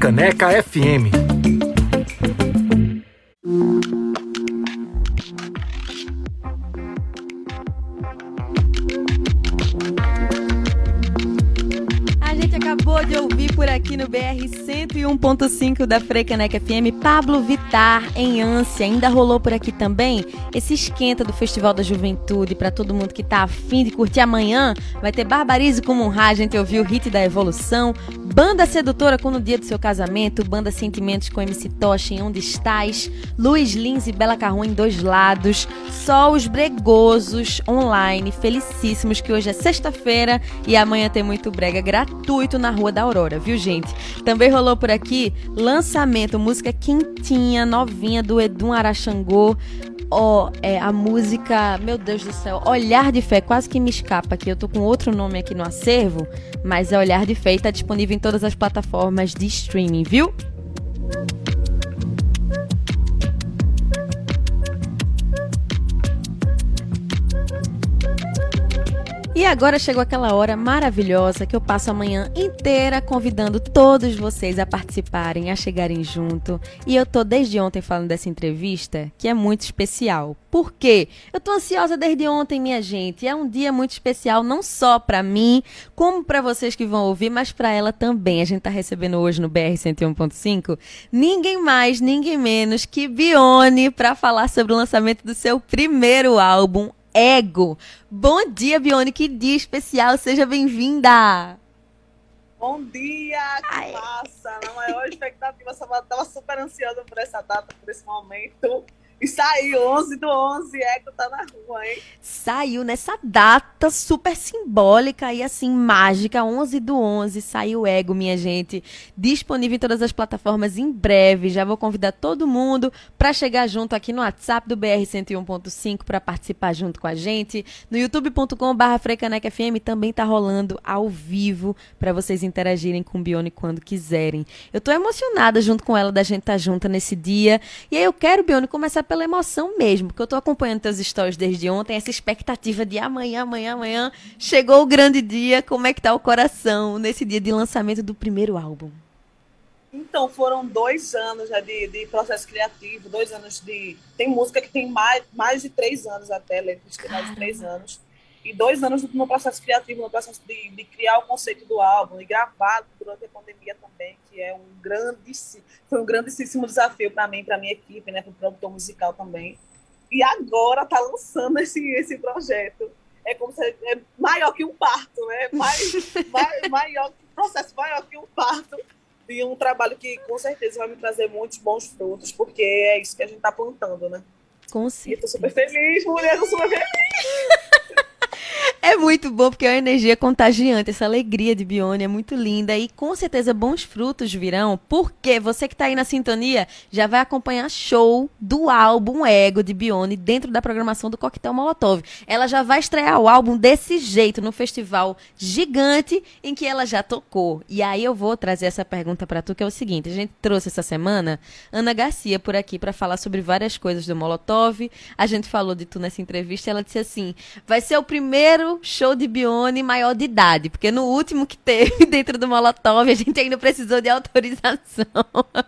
Freicaneca FM. acabou de ouvir por aqui no BR 101.5 da Frecaneca FM, Pablo Vitar em ânsia. Ainda rolou por aqui também esse esquenta do Festival da Juventude para todo mundo que tá afim de curtir amanhã. Vai ter Barbarize com Munra, a gente ouviu o hit da Evolução, Banda Sedutora com No Dia do Seu Casamento, Banda Sentimentos com MC Tocha em Onde Estás, Luiz Lins e Bela Carrão em Dois Lados, Só os Bregosos online, felicíssimos que hoje é sexta-feira e amanhã tem muito brega gratuito na Rua da Aurora, viu gente? Também rolou por aqui lançamento, música quentinha, novinha do Edum Araxangô, ó, é, a música, meu Deus do céu, Olhar de Fé, quase que me escapa aqui. Eu tô com outro nome aqui no acervo, mas é Olhar de Fé e tá disponível em todas as plataformas de streaming, viu? E agora chegou aquela hora maravilhosa que eu passo a manhã inteira convidando todos vocês a participarem, a chegarem junto. E eu tô desde ontem falando dessa entrevista, que é muito especial. Por quê? Eu tô ansiosa desde ontem, minha gente. É um dia muito especial não só para mim, como para vocês que vão ouvir, mas para ela também. A gente tá recebendo hoje no BR 101.5 ninguém mais, ninguém menos que Bione para falar sobre o lançamento do seu primeiro álbum Ego. Bom dia, Bione, que dia especial, seja bem-vinda! Bom dia, que Ai. massa! Na maior expectativa, estava super ansiosa por essa data, por esse momento. E saiu, 11 do 11, Eco tá na rua, hein? Saiu nessa data super simbólica e assim, mágica, 11 do 11, saiu Ego, minha gente. Disponível em todas as plataformas em breve. Já vou convidar todo mundo para chegar junto aqui no WhatsApp do BR 101.5 para participar junto com a gente. No youtube.com/barra FM também tá rolando ao vivo para vocês interagirem com o Bione quando quiserem. Eu tô emocionada junto com ela da gente estar tá junta nesse dia. E aí eu quero, Bione, começar pela emoção mesmo, porque eu tô acompanhando teus stories desde ontem, essa expectativa de amanhã, amanhã, amanhã. Chegou o grande dia, como é que tá o coração nesse dia de lançamento do primeiro álbum? Então, foram dois anos já de, de processo criativo, dois anos de. Tem música que tem mais, mais de três anos até, letras que tem mais de três anos. E dois anos no processo criativo, no processo de, de criar o conceito do álbum, e gravar durante a pandemia também, que é um grande, foi um grandíssimo desafio para mim, para minha equipe, né, para o produtor musical também. E agora tá lançando esse, esse projeto. É como se é maior que um parto, né? Mais, mais, maior, processo maior que um parto de um trabalho que com certeza vai me trazer muitos bons frutos, porque é isso que a gente está plantando, né? Com certeza. E tô super feliz, mulher, tô super feliz. É muito bom porque é uma energia contagiante, essa alegria de Bione é muito linda e com certeza bons frutos virão, porque você que está aí na sintonia já vai acompanhar show do álbum Ego de Bione dentro da programação do Coquetel Molotov. Ela já vai estrear o álbum desse jeito no festival gigante em que ela já tocou. E aí eu vou trazer essa pergunta para tu que é o seguinte, a gente trouxe essa semana Ana Garcia por aqui para falar sobre várias coisas do Molotov. A gente falou de tu nessa entrevista, ela disse assim: "Vai ser o primeiro show de Bione maior de idade, porque no último que teve dentro do Molotov, a gente ainda precisou de autorização.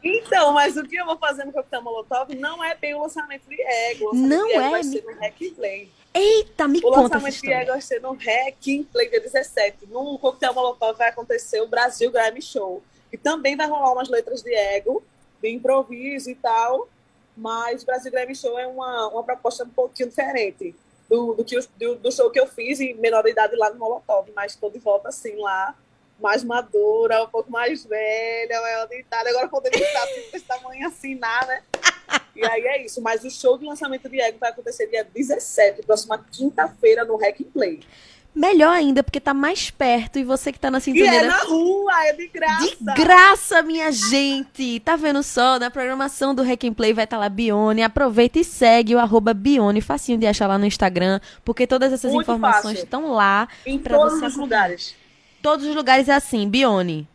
Então, mas o que eu vou fazer no Coquetel Molotov não é bem o lançamento de Ego. O não de Ego é. Vai ser no Hack Play. Eita, me o conta O lançamento de Ego vai ser no Hack Play dia 17. No Coquetel Molotov vai acontecer o Brasil Grammy Show. E também vai rolar umas letras de Ego, de improviso e tal. Mas o Brasil Grammy Show é uma, uma proposta um pouquinho diferente do, do, que, do, do, show que eu fiz em menor idade lá no Molotov, mas estou de volta assim lá, mais madura, um pouco mais velha, maior de idade, agora podemos estar desse tamanho assim, né? E aí é isso, mas o show de lançamento de Ego vai acontecer dia 17, próxima quinta-feira no Hack Play. Melhor ainda, porque tá mais perto e você que tá na sintonia. E é na rua, é de graça. De graça, minha gente. Tá vendo só? Na programação do Hack Play vai estar tá lá Bione. Aproveita e segue o arroba Bione, facinho de achar lá no Instagram, porque todas essas Muito informações estão lá. Em todos os lugares. Todos os lugares é assim, Bione.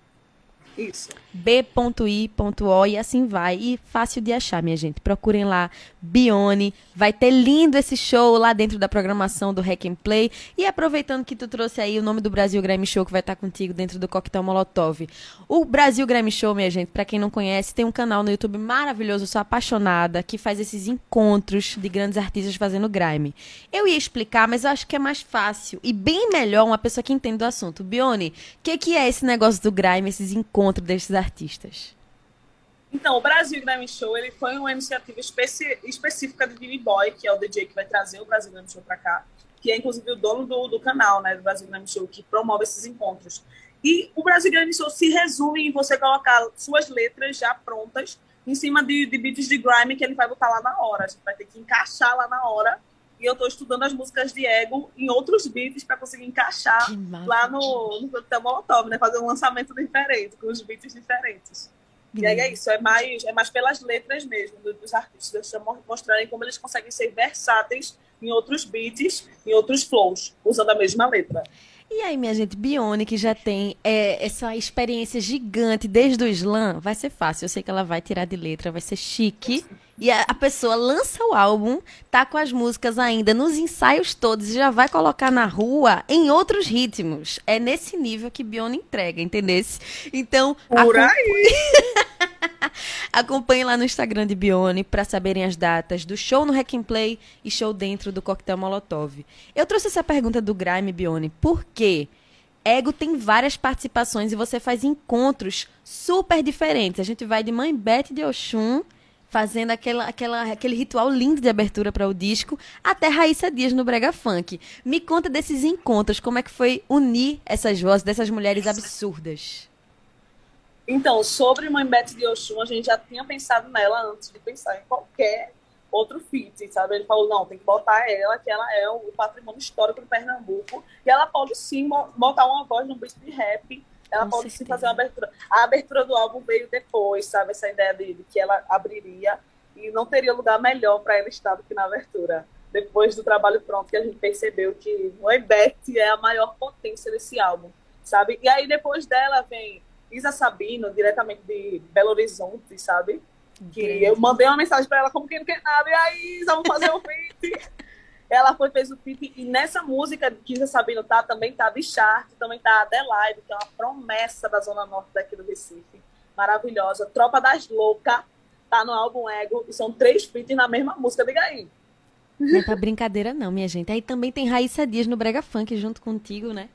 Isso. B.I.O e assim vai. E fácil de achar, minha gente. Procurem lá Bione. Vai ter lindo esse show lá dentro da programação do Hack and Play. E aproveitando que tu trouxe aí o nome do Brasil Grammy Show que vai estar contigo dentro do Coquetel Molotov. O Brasil Grammy Show, minha gente, para quem não conhece, tem um canal no YouTube maravilhoso, sou apaixonada, que faz esses encontros de grandes artistas fazendo grime. Eu ia explicar, mas eu acho que é mais fácil e bem melhor uma pessoa que entende do assunto. Bione, o que, que é esse negócio do grime, esses encontros desses artistas? Então, o Brasil Grammy Show ele foi uma iniciativa especi específica de Billy Boy, que é o DJ que vai trazer o Brasil Grammy Show para cá, que é inclusive o dono do, do canal, né, do Brasil Grammy Show, que promove esses encontros. E o Brasil Grammy Show se resume em você colocar suas letras já prontas em cima de, de beats de grime que ele vai botar lá na hora. A gente vai ter que encaixar lá na hora. E eu estou estudando as músicas de Ego em outros beats para conseguir encaixar lá no, no Coquetel Molotov, né? Fazer um lançamento diferente, com os beats diferentes. E aí é isso, é mais, é mais pelas letras mesmo dos artistas, mostrarem como eles conseguem ser versáteis em outros beats, em outros flows, usando a mesma letra. E aí, minha gente, Bione, que já tem é, essa experiência gigante desde o slam, vai ser fácil. Eu sei que ela vai tirar de letra, vai ser chique. E a, a, pessoa lança o álbum, tá com as músicas ainda nos ensaios todos e já vai colocar na rua em outros ritmos. É nesse nível que Bione entrega, entendesse? Então. Por aí! Acompanhe lá no Instagram de Bione para saberem as datas do show no Hack and Play e show dentro do Coquetel Molotov. Eu trouxe essa pergunta do Grime Bione, por quê? Ego tem várias participações e você faz encontros super diferentes. A gente vai de Mãe Beth de Oxum, fazendo aquela, aquela, aquele ritual lindo de abertura para o disco, até Raíssa Dias no Brega Funk. Me conta desses encontros, como é que foi unir essas vozes dessas mulheres absurdas? Então, sobre Mãe Beth de Oxum, a gente já tinha pensado nela antes de pensar em qualquer outro feat, sabe? Ele falou, não, tem que botar ela, que ela é o patrimônio histórico do Pernambuco, e ela pode sim botar uma voz no beat de rap, ela Com pode certeza. sim fazer uma abertura. A abertura do álbum veio depois, sabe? Essa ideia dele, que ela abriria, e não teria lugar melhor para ela estar do que na abertura. Depois do trabalho pronto, que a gente percebeu que Mãe Beth é a maior potência desse álbum, sabe? E aí depois dela vem Isa Sabino, diretamente de Belo Horizonte, sabe? Que eu mandei uma mensagem para ela como quem não quer nada, e aí, Isa, vamos fazer um feat. Ela foi, fez o feat, e nessa música que Isa Sabino tá, também tá Bichart, também tá Adelaide, que é uma promessa da Zona Norte daqui do Recife. Maravilhosa. Tropa das Loucas, tá no álbum Ego, e são três feats na mesma música, diga aí. Não é pra brincadeira não, minha gente. Aí também tem Raíssa Dias no Brega Funk junto contigo, né?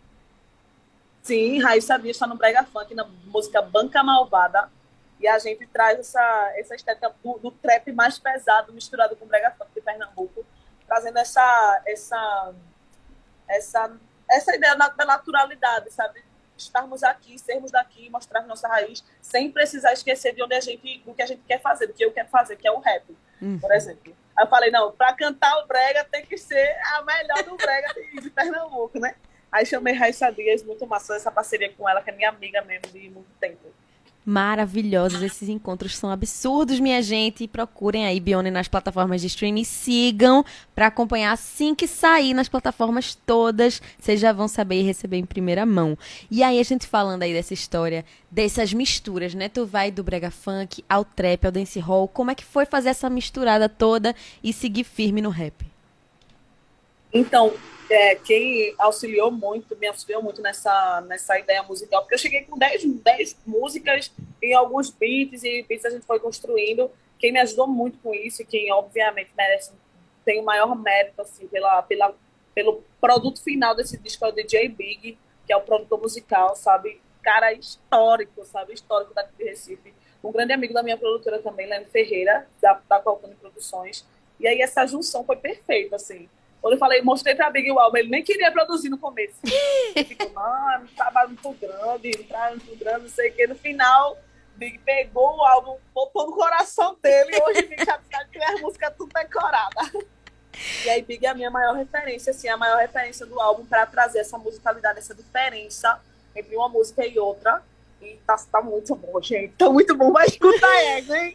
Sim, Raíssa Dias está no Brega Funk, na música Banca Malvada. E a gente traz essa, essa estética do, do trap mais pesado, misturado com o Brega Funk de Pernambuco, trazendo essa, essa, essa, essa ideia da naturalidade, sabe? Estarmos aqui, sermos daqui, mostrar nossa raiz, sem precisar esquecer de onde a gente, do que a gente quer fazer, do que eu quero fazer, que é o rap, uhum. por exemplo. Aí eu falei, não, para cantar o brega tem que ser a melhor do brega de, de Pernambuco, né? Aí chamei Raíssa Dias, muito massa essa parceria com ela, que é minha amiga mesmo de muito tempo. Maravilhosos, esses encontros são absurdos, minha gente. procurem aí Bione nas plataformas de streaming. Sigam para acompanhar assim que sair nas plataformas todas. Vocês já vão saber e receber em primeira mão. E aí, a gente falando aí dessa história, dessas misturas, né? Tu vai do brega funk ao trap, ao dancehall. Como é que foi fazer essa misturada toda e seguir firme no rap? Então, é, quem auxiliou muito, me auxiliou muito nessa, nessa ideia musical, porque eu cheguei com 10, 10 músicas em alguns beats, e beats a gente foi construindo. Quem me ajudou muito com isso, e quem obviamente merece, tem o maior mérito assim, pela, pela, pelo produto final desse disco é o DJ Big, que é o produtor musical, sabe? Cara histórico, sabe? Histórico daqui de Recife. Um grande amigo da minha produtora também, Leandro Ferreira, da, da Colcone Produções. E aí essa junção foi perfeita, assim quando eu falei, mostrei pra Big o álbum, ele nem queria produzir no começo. Ficou, mano, trabalho muito grande, trabalho muito grande, não sei o quê. No final, Big pegou o álbum, botou no coração dele e hoje Big já tem as músicas tudo decorada. E aí, Big é a minha maior referência, assim, a maior referência do álbum para trazer essa musicalidade, essa diferença entre uma música e outra. E tá, tá muito bom, gente. Tá muito bom. Vai escutar ego, hein?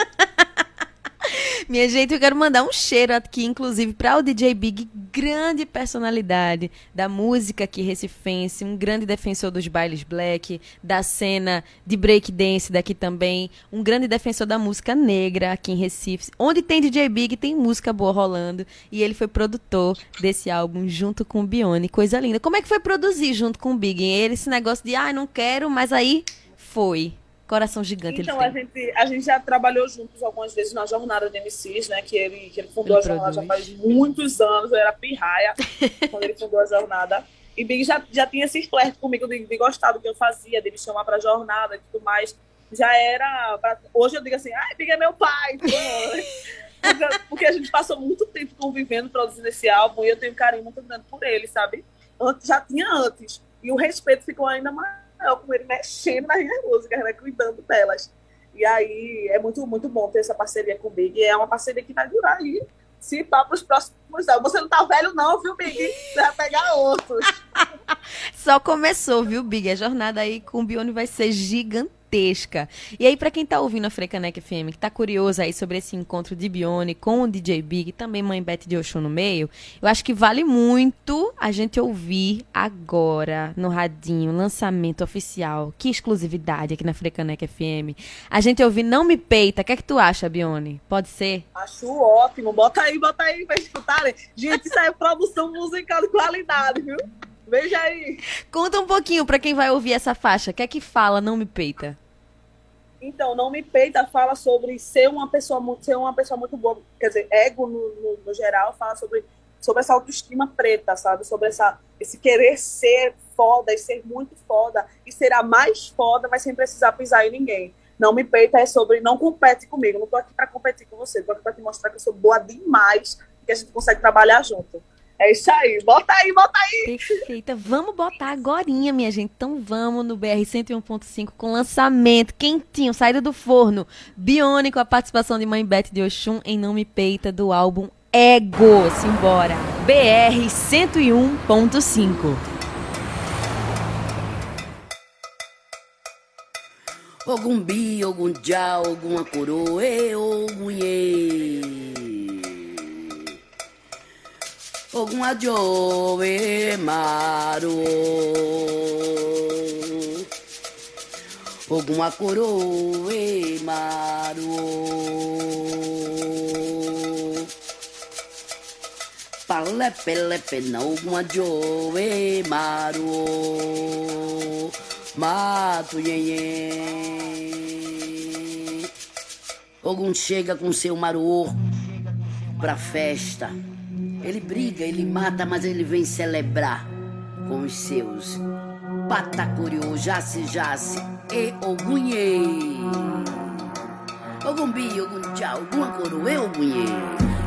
Minha gente, eu quero mandar um cheiro aqui, inclusive, para o DJ Big, grande personalidade da música aqui recifense, um grande defensor dos bailes black, da cena de breakdance daqui também, um grande defensor da música negra aqui em Recife. Onde tem DJ Big, tem música boa rolando, e ele foi produtor desse álbum junto com o Bione, coisa linda. Como é que foi produzir junto com o Big? Ele, esse negócio de, ah, não quero, mas aí foi. Coração gigante. Então, a gente, a gente já trabalhou juntos algumas vezes na jornada de MCs, né? Que ele, que ele fundou ele a jornada produz. já faz muitos anos, eu era pirraia quando ele fundou a jornada. E Big já, já tinha esse flerte comigo de, de gostar do que eu fazia, de me chamar pra jornada e tudo mais. Já era. Pra... Hoje eu digo assim, ai, Big é meu pai. porque a gente passou muito tempo convivendo, produzindo esse álbum, e eu tenho um carinho muito grande por ele, sabe? Antes, já tinha antes. E o respeito ficou ainda mais maior com ele mexendo nas minhas músicas, né? Cuidando delas. E aí é muito, muito bom ter essa parceria com o Big. É uma parceria que vai durar aí. Se pá para os próximos anos. Você não tá velho, não, viu, Big? Você vai pegar outros. Só começou, viu, Big? A jornada aí com o Bione vai ser gigante gigantesca. E aí, para quem tá ouvindo a Frecanec FM, que tá curioso aí sobre esse encontro de Bione com o DJ Big, também Mãe Beth de Oxum no meio, eu acho que vale muito a gente ouvir agora no radinho, lançamento oficial. Que exclusividade aqui na Frecanec FM. A gente ouvir Não Me Peita. O que é que tu acha, Bione? Pode ser? Acho ótimo. Bota aí, bota aí pra escutarem. Gente, isso é produção musical de qualidade, viu? Veja aí. Conta um pouquinho para quem vai ouvir essa faixa. O que é que fala Não Me Peita? Então, Não Me Peita fala sobre ser uma pessoa, ser uma pessoa muito boa. Quer dizer, ego no, no, no geral fala sobre, sobre essa autoestima preta, sabe? Sobre essa, esse querer ser foda e ser muito foda e ser a mais foda, mas sem precisar pisar em ninguém. Não me peita é sobre não compete comigo, não tô aqui para competir com você, tô aqui para te mostrar que eu sou boa demais, que a gente consegue trabalhar junto. É isso aí, bota aí, bota aí. Perfeita. Vamos botar agora, minha gente. Então vamos no BR 101.5 com lançamento quentinho, saída do forno. Biônico, a participação de Mãe Beth de Oxum em Não Me Peita do álbum Ego. Simbora. BR 101.5. Ogum bi, ogum já, alguma ogum ye. Ogum adioe maru Ogum acoroe maru. Palepe lepe na ogum adioe maru. Mato yenye Ogum chega com seu maruô pra festa ele briga, ele mata, mas ele vem celebrar com os seus. Patacuriô, jace, jace e ogunhê. Ogumbi, ogunchá, ogunacoroê, ogunhê.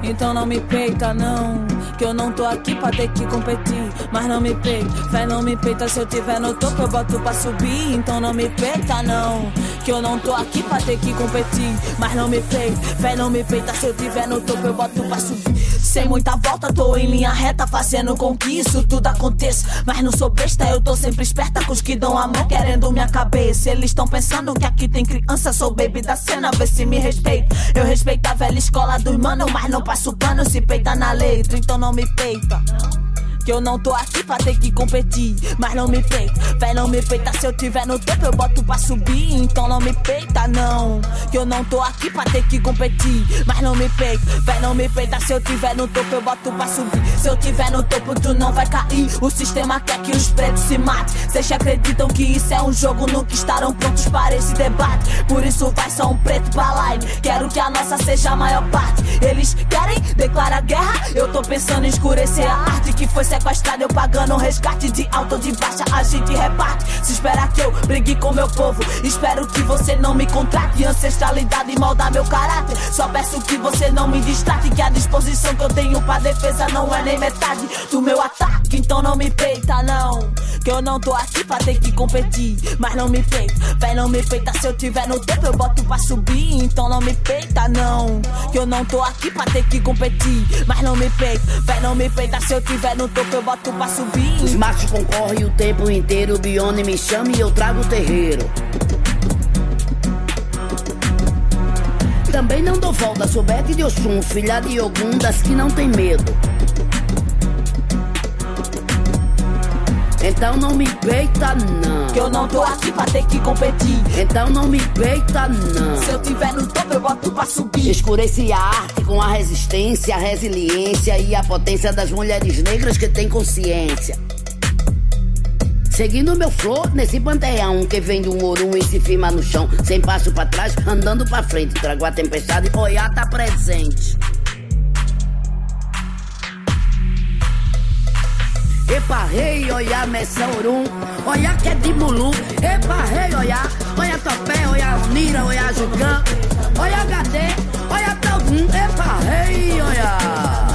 Então não me peita, não. Que eu não tô aqui pra ter que competir. Mas não me peita, fé não me peita. Se eu tiver no topo, eu boto pra subir. Então não me peita, não. Que eu não tô aqui pra ter que competir. Mas não me peita, fé não me peita. Se eu tiver no topo, eu boto pra subir. Sem muita volta, tô em linha reta, fazendo com que isso tudo aconteça. Mas não sou besta, eu tô sempre esperta com os que dão a mão, querendo minha cabeça. Eles estão pensando que aqui tem criança, sou baby da cena, vê se me respeita. Eu respeito a velha escola dos mano, mas não passo pano se peita na letra, então não me peita. Que eu não tô aqui pra ter que competir. Mas não me peita, véi, não me peita. Se eu tiver no topo, eu boto pra subir. Então não me peita, não. Que eu não tô aqui pra ter que competir. Mas não me peita, véi, não me peita. Se eu tiver no topo, eu boto pra subir. Se eu tiver no topo, tu não vai cair. O sistema quer que os pretos se matem. Vocês acreditam que isso é um jogo, nunca estarão prontos para esse debate. Por isso vai só um preto pra live. Quero que a nossa seja a maior parte. Eles querem declarar guerra. Eu tô pensando em escurecer a arte que foi sequestrado, eu pagando um resgate de alto ou de baixa, a gente reparte. Se espera que eu brigue com meu povo, espero que você não me contrate. Ancestralidade moldar meu caráter. Só peço que você não me distrate, que a disposição que eu tenho pra defesa não é nem metade do meu ataque. Então não me peita, não. Que eu não tô aqui pra ter que competir, mas não me peita. Vem, não me peita. Se eu tiver no topo, eu boto pra subir. Então não me peita, não. Que eu não tô aqui pra ter que competir, mas não me peita. Vem, não me peita. Se eu tiver no topo, topo eu boto pra subir. Os machos concorrem o tempo inteiro. Bione me chama e eu trago o terreiro. também não dou volta. Sou Bete de Oxum, filha de Ogum, das que não tem medo. Então não me peita, não. Que eu não tô aqui pra ter que competir. Então não me peita, não. Se eu tiver no topo, eu boto pra subir. Escureci a arte com a resistência, a resiliência e a potência das mulheres negras que têm consciência. Seguindo meu flor nesse panteão que vem um ouro e se firma no chão, sem passo para trás, andando para frente, trago a tempestade, Oiá tá presente. Epa, rei, olha, Messaurum, olha que é de Mulu. Epa, rei, olha, olha Topé, olha Unira, olha Jugã, olha HD, olha Togum. Epa, rei, olha.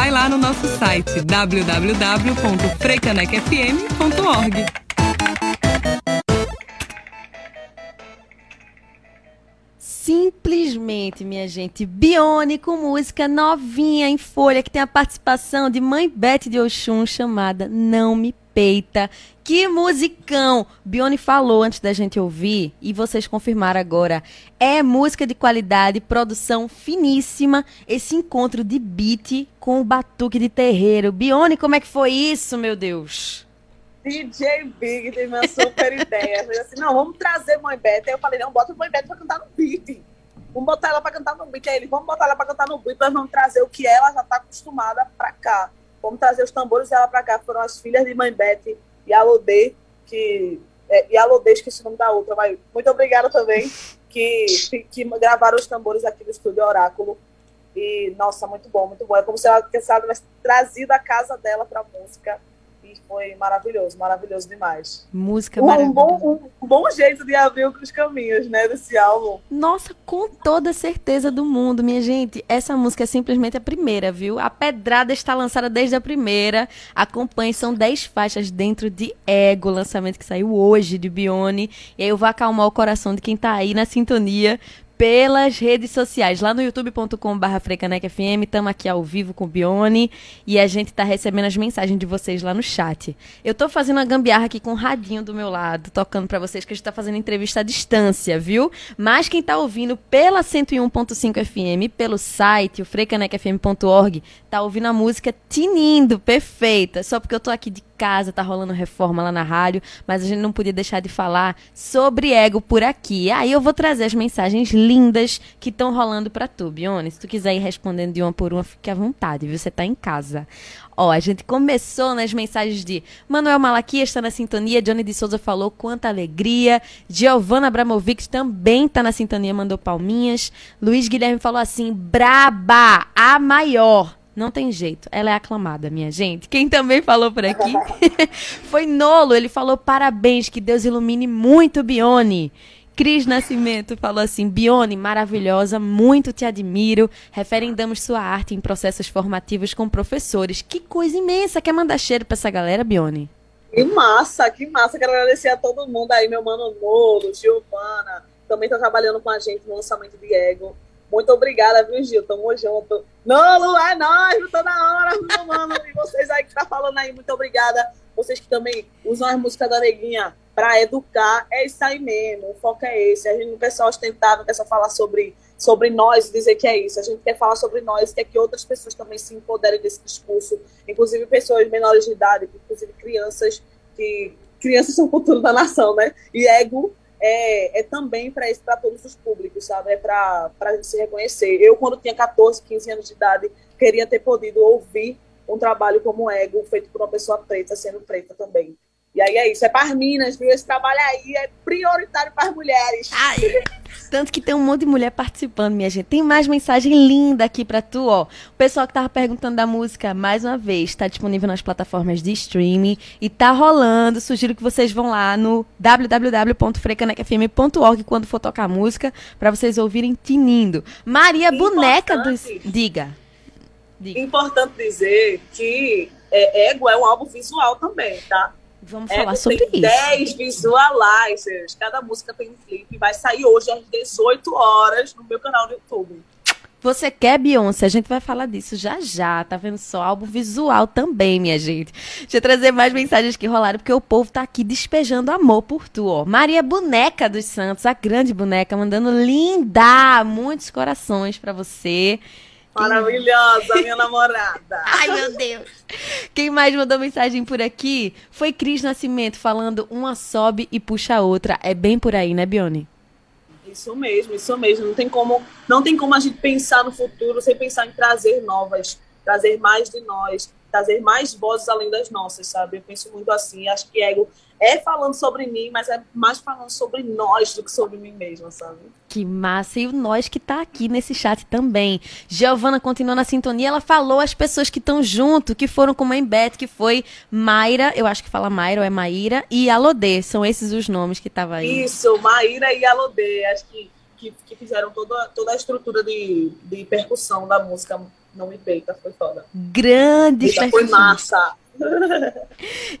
Vai lá no nosso site www.freicanecfm.org. Simplesmente, minha gente, Bione com música novinha em folha que tem a participação de Mãe Beth de Oxum chamada Não Me Peita. Que musicão! Bione falou antes da gente ouvir e vocês confirmaram agora. É música de qualidade, produção finíssima. Esse encontro de beat com o batuque de terreiro. Bione, como é que foi isso, meu Deus? DJ Big teve uma super ideia. Assim, não, vamos trazer Mãe Beth. Aí eu falei, não, bota Mãe Beth pra cantar no beat. Vamos botar ela pra cantar no beat. Aí ele, vamos botar ela pra cantar no beat, nós vamos trazer o que ela já tá acostumada pra cá. Vamos trazer os tambores dela pra cá. Foram as filhas de Mãe Beth e a Lodê, que. É, e a Lodê, esqueci o nome da outra, mas muito obrigada também, que, que gravaram os tambores aqui do Estúdio Oráculo. E, nossa, muito bom, muito bom. É como se ela, se ela tivesse trazido a casa dela pra música foi maravilhoso, maravilhoso demais. Música um, maravilhosa. Bom, um, bom jeito de abrir os caminhos, né, desse álbum. Nossa, com toda certeza do mundo, minha gente. Essa música é simplesmente a primeira, viu? A Pedrada está lançada desde a primeira. Acompanhe, são 10 faixas dentro de Ego, lançamento que saiu hoje de Bione. E aí eu vou acalmar o coração de quem tá aí na sintonia pelas redes sociais. Lá no youtube.com.br FrecanecFM, estamos aqui ao vivo com o Bione e a gente está recebendo as mensagens de vocês lá no chat. Eu estou fazendo uma gambiarra aqui com o radinho do meu lado, tocando para vocês que a gente está fazendo entrevista à distância, viu? Mas quem está ouvindo pela 101.5 FM, pelo site, o frecanecfm.org, tá ouvindo a música tinindo, perfeita. Só porque eu tô aqui de casa, tá rolando reforma lá na rádio, mas a gente não podia deixar de falar sobre ego por aqui. Aí eu vou trazer as mensagens lindas que estão rolando para tu, Bione. Se tu quiser ir respondendo de uma por uma, fique à vontade, viu? Você tá em casa. Ó, a gente começou nas mensagens de Manuel Malaquias está na sintonia, Johnny de Souza falou quanta alegria, Giovanna Abramovic também está na sintonia, mandou palminhas, Luiz Guilherme falou assim, braba, a maior. Não tem jeito. Ela é aclamada, minha gente. Quem também falou por aqui foi Nolo. Ele falou parabéns, que Deus ilumine muito Bione. Cris Nascimento falou assim: Bione, maravilhosa, muito te admiro. Referendamos sua arte em processos formativos com professores. Que coisa imensa! Quer mandar cheiro pra essa galera, Bione? Que massa, que massa. Quero agradecer a todo mundo aí, meu mano Nolo, Giovana, também tá trabalhando com a gente no lançamento de Ego. Muito obrigada, viu, Gil? Tamo junto. Não, Lu, é nóis, toda hora, meu mano. E vocês aí que tá falando aí, muito obrigada. Vocês que também usam as músicas da Neguinha para educar, é isso aí mesmo. O foco é esse. A gente só ostentar, não quer só falar sobre, sobre nós e dizer que é isso. A gente quer falar sobre nós, quer que outras pessoas também se empoderem desse discurso, inclusive pessoas menores de idade, inclusive crianças, que crianças são o futuro da nação, né? E ego é, é também para para todos os públicos, sabe? É para a gente se reconhecer. Eu, quando tinha 14, 15 anos de idade, queria ter podido ouvir um trabalho como Ego, feito por uma pessoa preta, sendo preta também. E aí é isso, é para as minas, viu? Esse trabalho aí é prioritário para as mulheres. Ai, tanto que tem um monte de mulher participando, minha gente. Tem mais mensagem linda aqui para tu, ó. O pessoal que tava perguntando da música, mais uma vez, está disponível nas plataformas de streaming e tá rolando. Sugiro que vocês vão lá no www.frecanecfm.org quando for tocar a música, para vocês ouvirem tinindo. Maria Boneca dos... Diga. Diga. Importante dizer que é, Ego é um álbum visual também, tá? Vamos Ego falar sobre tem isso. 10 visualizers. Cada música tem um clipe. Vai sair hoje às 18 horas no meu canal do YouTube. Você quer Beyoncé? A gente vai falar disso já já. Tá vendo só? Álbum visual também, minha gente. Deixa eu trazer mais mensagens que rolaram, porque o povo tá aqui despejando amor por tu, ó. Maria Boneca dos Santos, a grande boneca, mandando linda! Muitos corações para você. Maravilhosa, minha namorada. Ai, meu Deus. Quem mais mandou mensagem por aqui foi Cris Nascimento falando uma sobe e puxa a outra. É bem por aí, né, Bione? Isso mesmo, isso mesmo. Não tem como, não tem como a gente pensar no futuro sem pensar em trazer novas, trazer mais de nós, trazer mais vozes além das nossas, sabe? Eu penso muito assim. Acho que ego é falando sobre mim, mas é mais falando sobre nós do que sobre mim mesma, sabe? Que massa! E o nós que tá aqui nesse chat também. Giovana continua na sintonia, ela falou as pessoas que estão junto, que foram com Mãe Beth, que foi Mayra, eu acho que fala Mayra ou é Maíra, e Alodê. São esses os nomes que tava aí. Isso, Maíra e Alodê. Acho que, que, que fizeram toda, toda a estrutura de, de percussão da música Não Me Peita. Foi foda. Grande Foi massa!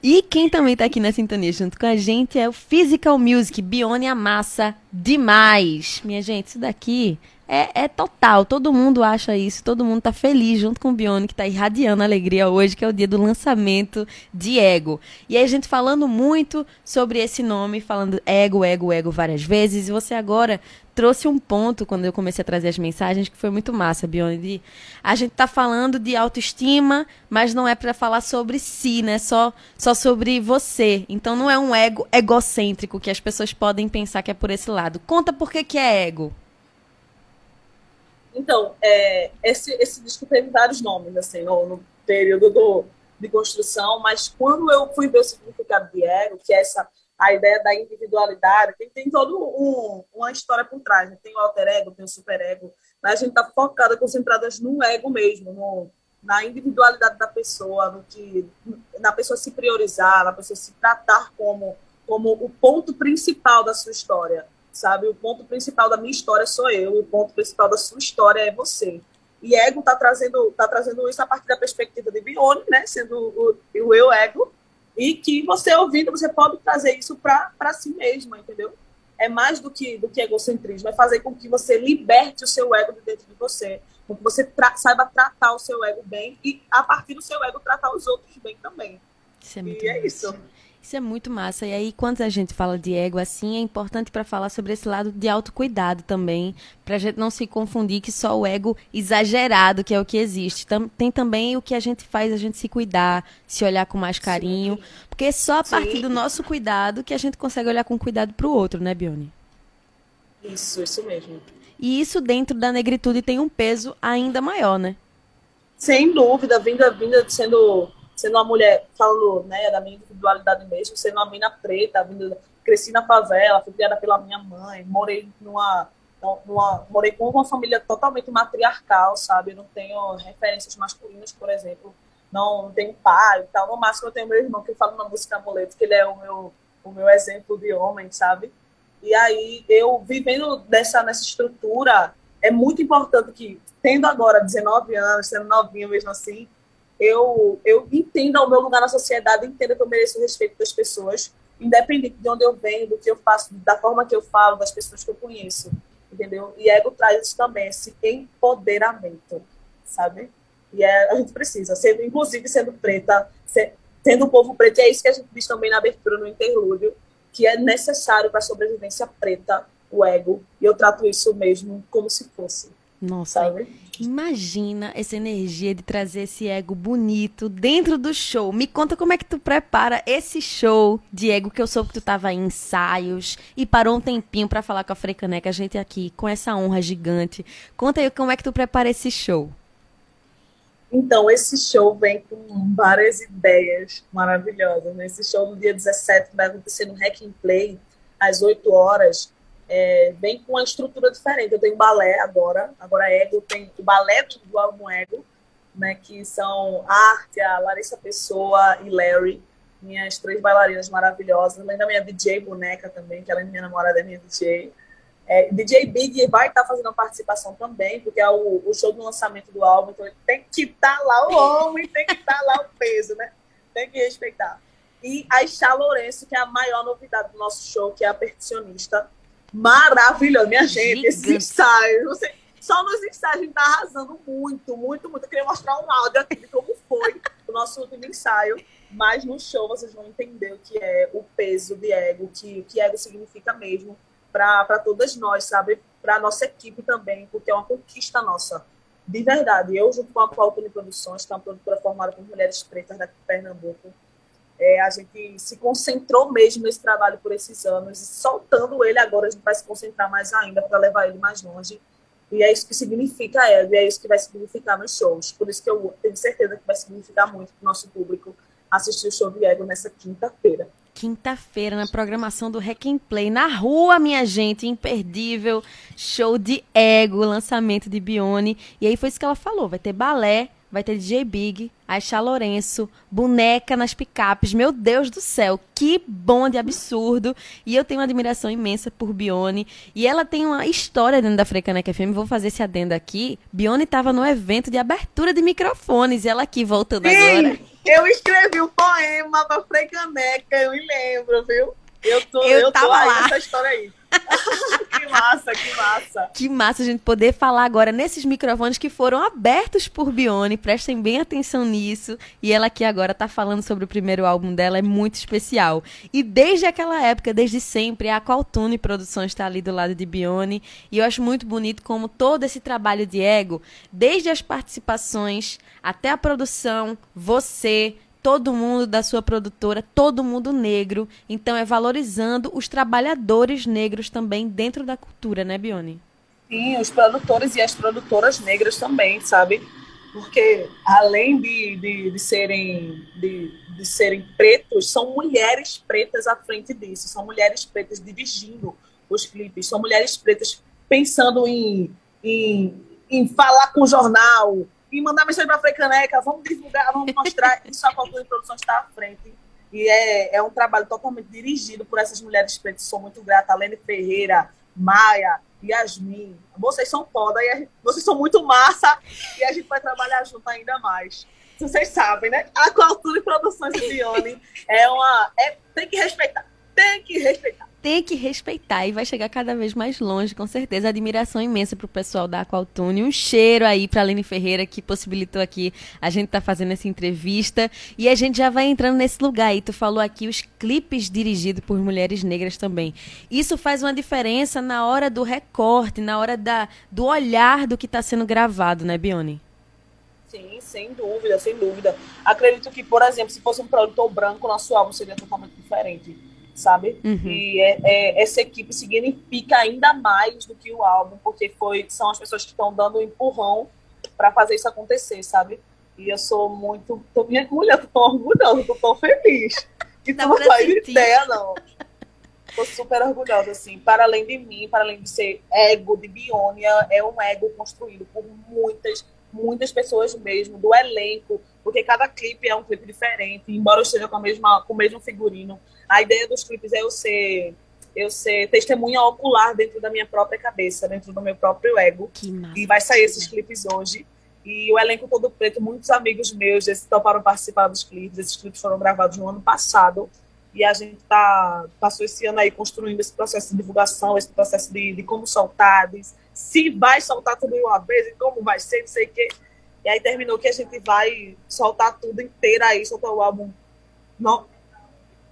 E quem também tá aqui na sintonia junto com a gente é o Physical Music, Bione Amassa demais. Minha gente, isso daqui é, é, total. Todo mundo acha isso, todo mundo tá feliz junto com o Bione, que tá irradiando alegria hoje, que é o dia do lançamento de Ego. E aí a gente falando muito sobre esse nome, falando Ego, Ego, Ego várias vezes, e você agora trouxe um ponto quando eu comecei a trazer as mensagens que foi muito massa, Bione. De, a gente tá falando de autoestima, mas não é para falar sobre si, né? Só, só sobre você. Então não é um ego egocêntrico que as pessoas podem pensar que é por esse lado. Conta por que, que é ego. Então, é, esse, esse disco teve vários nomes, assim, no, no período do, de construção, mas quando eu fui ver o significado de ego, que é essa a ideia da individualidade, tem, tem toda um, uma história por trás, né? tem o alter ego, tem o super ego, mas a gente está focada, concentradas no ego mesmo, no, na individualidade da pessoa, no que, na pessoa se priorizar, na pessoa se tratar como, como o ponto principal da sua história sabe? O ponto principal da minha história sou eu, o ponto principal da sua história é você. E ego está trazendo, tá trazendo isso a partir da perspectiva de Bione, né? Sendo o, o eu ego, e que você ouvindo, você pode trazer isso para si mesmo, entendeu? É mais do que, do que egocentrismo, é fazer com que você liberte o seu ego de dentro de você, com que você tra saiba tratar o seu ego bem e, a partir do seu ego, tratar os outros bem também. Isso é muito e é isso. Isso é muito massa. E aí, quando a gente fala de ego assim, é importante para falar sobre esse lado de autocuidado também, para a gente não se confundir que só o ego exagerado que é o que existe. Tem também o que a gente faz a gente se cuidar, se olhar com mais carinho, Sim. porque é só a partir Sim. do nosso cuidado que a gente consegue olhar com cuidado para o outro, né, Bione? Isso, isso mesmo. E isso dentro da negritude tem um peso ainda maior, né? Sem dúvida, vinda, vinda sendo sendo uma mulher, falando né, da minha individualidade mesmo, sendo uma mina preta, vindo, cresci na favela, fui criada pela minha mãe, morei numa, numa, morei com uma família totalmente matriarcal, sabe? Não tenho referências masculinas, por exemplo, não, não tenho pai e tal. No máximo eu tenho meu irmão que fala na música Amuleto, que ele é o meu, o meu exemplo de homem, sabe? E aí eu vivendo dessa, nessa estrutura, é muito importante que, tendo agora 19 anos, sendo novinho mesmo assim, eu, eu entenda o meu lugar na sociedade, entenda que eu mereço o respeito das pessoas, independente de onde eu venho, do que eu faço, da forma que eu falo, das pessoas que eu conheço, entendeu? E ego traz isso também, esse empoderamento, sabe? E é, a gente precisa, sendo, inclusive sendo preta, ser, tendo o povo preto, e é isso que a gente diz também na abertura, no interlúdio, que é necessário para a sobrevivência preta, o ego, e eu trato isso mesmo como se fosse. Nossa, sabe? imagina essa energia de trazer esse ego bonito dentro do show. Me conta como é que tu prepara esse show, Diego, que eu soube que tu tava em ensaios e parou um tempinho para falar com a Frecaneca, a gente aqui com essa honra gigante. Conta aí como é que tu prepara esse show. Então, esse show vem com várias ideias maravilhosas. Né? Esse show no dia 17 vai acontecer no Hack and Play, às 8 horas é, vem com uma estrutura diferente. Eu tenho balé agora, agora Ego, tem o balé do álbum Ego, né, que são a Arte, a Larissa Pessoa e Larry, minhas três bailarinas maravilhosas, além da minha DJ boneca também, que ela é minha namorada, é minha DJ. É, DJ Big vai estar tá fazendo uma participação também, porque é o, o, show do lançamento do álbum, então ele tem que estar tá lá o homem, tem que estar tá lá o peso, né? Tem que respeitar. E a Chá Lourenço, que é a maior novidade do nosso show, que é a percussionista. Maravilhosa, minha gente, esse ensaio. Você, só nos ensaios a gente tá arrasando muito, muito, muito. Eu queria mostrar um áudio aqui de como foi o nosso último ensaio. Mas no show vocês vão entender o que é o peso de ego, que, o que ego significa mesmo para todas nós, sabe? Para a nossa equipe também, porque é uma conquista nossa. De verdade. Eu, junto com a de Produções, que é uma produtora formada por mulheres pretas daqui de Pernambuco, é, a gente se concentrou mesmo nesse trabalho por esses anos, e soltando ele agora, a gente vai se concentrar mais ainda para levar ele mais longe. E é isso que significa ego, e é isso que vai significar nos shows. Por isso que eu tenho certeza que vai significar muito para o nosso público assistir o show de ego nessa quinta-feira quinta-feira na programação do Hack and Play. Na rua, minha gente, imperdível. Show de ego, lançamento de Bione. E aí foi isso que ela falou: vai ter balé, vai ter DJ Big, Aisha Lourenço, boneca nas picapes. Meu Deus do céu, que bom de absurdo. E eu tenho uma admiração imensa por Bione. E ela tem uma história dentro da Frecaneca FM. Vou fazer esse adendo aqui. Bione estava no evento de abertura de microfones. E ela aqui voltando Sim. agora. Eu escrevi um poema pra Frei Caneca, eu me lembro, viu? Eu tô, eu, eu tô aí lá. nessa história aí. que massa, que massa. Que massa a gente poder falar agora nesses microfones que foram abertos por Bione. Prestem bem atenção nisso. E ela aqui agora tá falando sobre o primeiro álbum dela, é muito especial. E desde aquela época, desde sempre, a Qualtune Produções está ali do lado de Bione. E eu acho muito bonito como todo esse trabalho de ego, desde as participações até a produção, você, todo mundo da sua produtora, todo mundo negro. Então é valorizando os trabalhadores negros também dentro da cultura, né, Bione? Sim, os produtores e as produtoras negras também, sabe? Porque além de, de, de serem de, de serem pretos, são mulheres pretas à frente disso, são mulheres pretas dirigindo os clipes, são mulheres pretas pensando em, em, em falar com o jornal, e mandar mensagem para a Frecaneca, vamos divulgar, vamos mostrar. Isso a Cultura de Produção está à frente. E é, é um trabalho totalmente dirigido por essas mulheres pretas. Sou muito grata. Alene Ferreira, Maia, Yasmin. Vocês são foda, e vocês são muito massa e a gente vai trabalhar junto ainda mais. Vocês sabem, né? A Cultura de Produções de Bione é uma. É, tem que respeitar. Tem que respeitar tem que respeitar e vai chegar cada vez mais longe, com certeza. Admiração imensa pro pessoal da Aqualtune. Um cheiro aí pra Aline Ferreira, que possibilitou aqui a gente tá fazendo essa entrevista. E a gente já vai entrando nesse lugar aí. Tu falou aqui os clipes dirigidos por mulheres negras também. Isso faz uma diferença na hora do recorte, na hora da, do olhar do que está sendo gravado, né, Bione? Sim, sem dúvida, sem dúvida. Acredito que, por exemplo, se fosse um produtor branco, nosso álbum seria totalmente diferente sabe? Uhum. E é, é, essa equipe significa ainda mais do que o álbum, porque foi, são as pessoas que estão dando um empurrão para fazer isso acontecer, sabe? E eu sou muito. Tô, minha mulher, tô tão orgulhosa, tô tão feliz. E tu não faz ideia, não. Tô super orgulhosa, assim. Para além de mim, para além de ser ego de Bionia, é um ego construído por muitas, muitas pessoas mesmo, do elenco, porque cada clipe é um clipe diferente, embora eu esteja com, a mesma, com o mesmo figurino a ideia dos clipes é eu ser eu ser testemunha ocular dentro da minha própria cabeça, dentro do meu próprio ego. E vai sair esses clipes hoje. E o elenco todo preto, muitos amigos meus já toparam participar dos clipes. Esses clipes foram gravados no ano passado. E a gente tá, passou esse ano aí construindo esse processo de divulgação, esse processo de, de como soltar, de se vai soltar tudo de uma vez, e como vai ser, não sei o quê. E aí terminou que a gente vai soltar tudo inteiro aí, soltar o álbum no,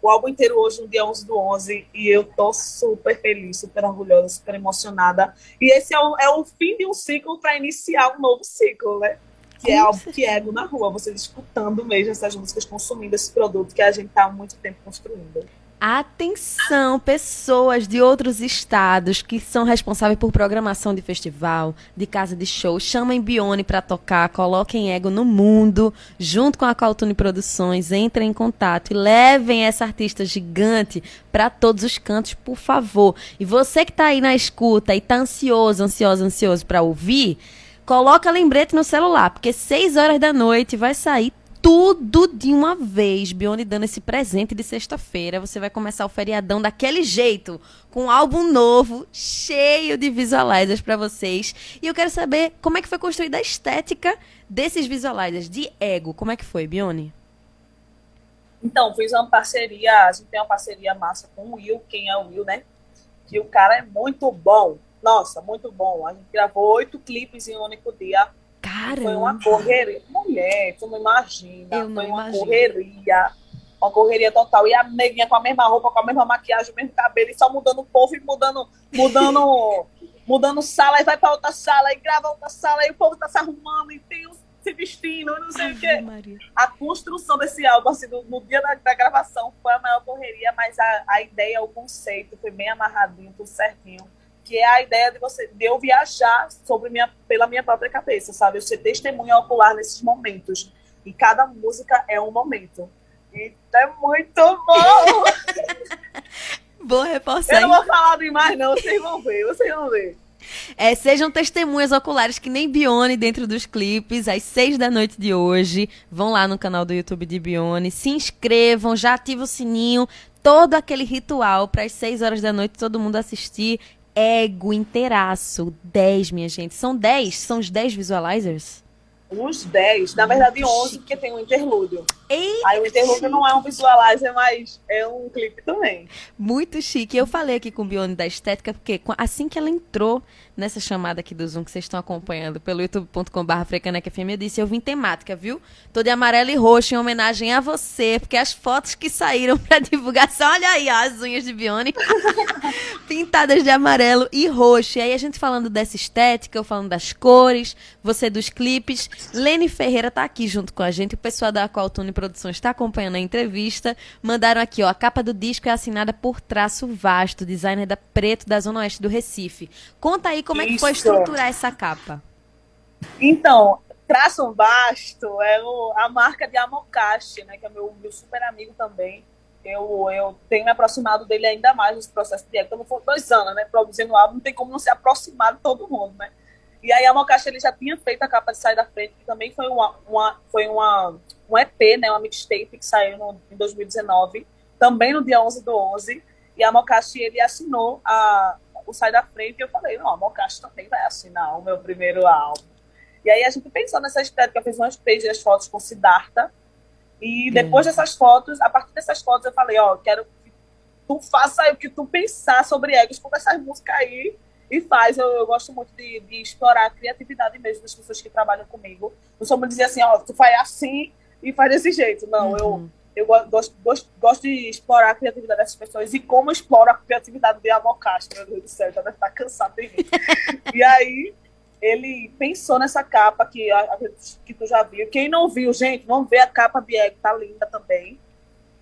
o álbum inteiro hoje, no dia 11 do 11, e eu tô super feliz, super orgulhosa, super emocionada. E esse é o, é o fim de um ciclo para iniciar um novo ciclo, né? Que é algo que é na rua, vocês escutando mesmo essas músicas, consumindo esse produto que a gente tá há muito tempo construindo. Atenção, pessoas de outros estados que são responsáveis por programação de festival, de casa de show, chamem Bione para tocar, coloquem ego no mundo, junto com a Caltune Produções, entrem em contato e levem essa artista gigante para todos os cantos, por favor. E você que está aí na escuta e está ansioso, ansioso, ansioso para ouvir, coloca lembrete no celular, porque 6 horas da noite vai sair tudo de uma vez. Bione dando esse presente de sexta-feira. Você vai começar o feriadão daquele jeito, com um álbum novo, cheio de visualizers para vocês. E eu quero saber como é que foi construída a estética desses visualizers de ego. Como é que foi, Bione? Então, fiz uma parceria, a gente tem uma parceria massa com o Will, quem é o Will, né? Que o cara é muito bom. Nossa, muito bom. A gente gravou oito clipes em um único dia. Cara, Foi uma correria. Mulher, tu não imagina. Eu não Foi uma imagino. correria. Uma correria total. E a neguinha com a mesma roupa, com a mesma maquiagem, o mesmo cabelo, e só mudando o povo e mudando, mudando, mudando sala, e vai pra outra sala, e grava outra sala, e o povo tá se arrumando, e tem uns se vestindo, não sei o quê Maria. a construção desse álbum, assim, no, no dia da, da gravação, foi a maior correria, mas a, a ideia, o conceito foi bem amarradinho, tudo certinho. Que é a ideia de você de eu viajar sobre minha, pela minha própria cabeça, sabe? Eu ser testemunha ocular nesses momentos. E cada música é um momento. E é muito bom! Vou reforçar. Eu não vou falar demais, não, vocês vão ver, vocês vão ver. É, sejam testemunhas oculares que nem Bione dentro dos clipes, às seis da noite de hoje. Vão lá no canal do YouTube de Bione, se inscrevam, já ativa o sininho, todo aquele ritual para as seis horas da noite todo mundo assistir. Ego inteiraço. 10, minha gente. São 10? São os 10 visualizers? Uns 10, na verdade 11, porque tem um interlúdio. Ei, Aí o interlúdio não é um visualizer, mas é um clipe também. Muito chique. Eu falei aqui com o Bione da estética, porque assim que ela entrou nessa chamada aqui do Zoom que vocês estão acompanhando pelo youtube.com.br FM, eu disse, eu vim temática, viu? Tô de amarelo e roxo em homenagem a você, porque as fotos que saíram pra divulgação, olha aí, ó, as unhas de Bione, pintadas de amarelo e roxo. E aí a gente falando dessa estética, eu falando das cores, você dos clipes. Lene Ferreira tá aqui junto com a gente, o pessoal da Qualtune Produções está acompanhando a entrevista. Mandaram aqui, ó, a capa do disco é assinada por Traço Vasto, designer da Preto da Zona Oeste do Recife. Conta aí como é que foi estruturar essa capa. Então, Traço Vasto é o- a marca de Amokashi, né, que é meu, meu super amigo também. Eu, eu tenho me aproximado dele ainda mais nesse processo de época. Não foram dois anos, né, produzindo álbum, não tem como não se aproximar de todo mundo, né? E aí a Amokashi, ele já tinha feito a capa de Sai da Frente, que também foi, uma, uma, foi uma, um EP, né, uma mixtape que saiu no, em 2019, também no dia 11 do 11. E a Amokashi, ele assinou a, o Sai da Frente e eu falei, não, a Amokashi também vai assinar o meu primeiro álbum. E aí a gente pensou nessa estética, fez umas pages as fotos com Siddhartha. E depois dessas fotos, a partir dessas fotos, eu falei, ó, quero que tu faça o que tu pensar sobre ego, escuta essas músicas aí e faz. Eu, eu gosto muito de, de explorar a criatividade mesmo das pessoas que trabalham comigo. Não muito dizer assim, ó, tu faz assim e faz desse jeito. Não, eu, eu go- gosto, gosto, gosto de explorar a criatividade dessas pessoas e como eu exploro a criatividade de Amokashi, meu Deus do céu, já deve estar cansado de mim. e aí, ele pensou nessa capa que, a- que tu já viu. Quem não viu, gente, vamos ver a capa de Ego, tá linda também.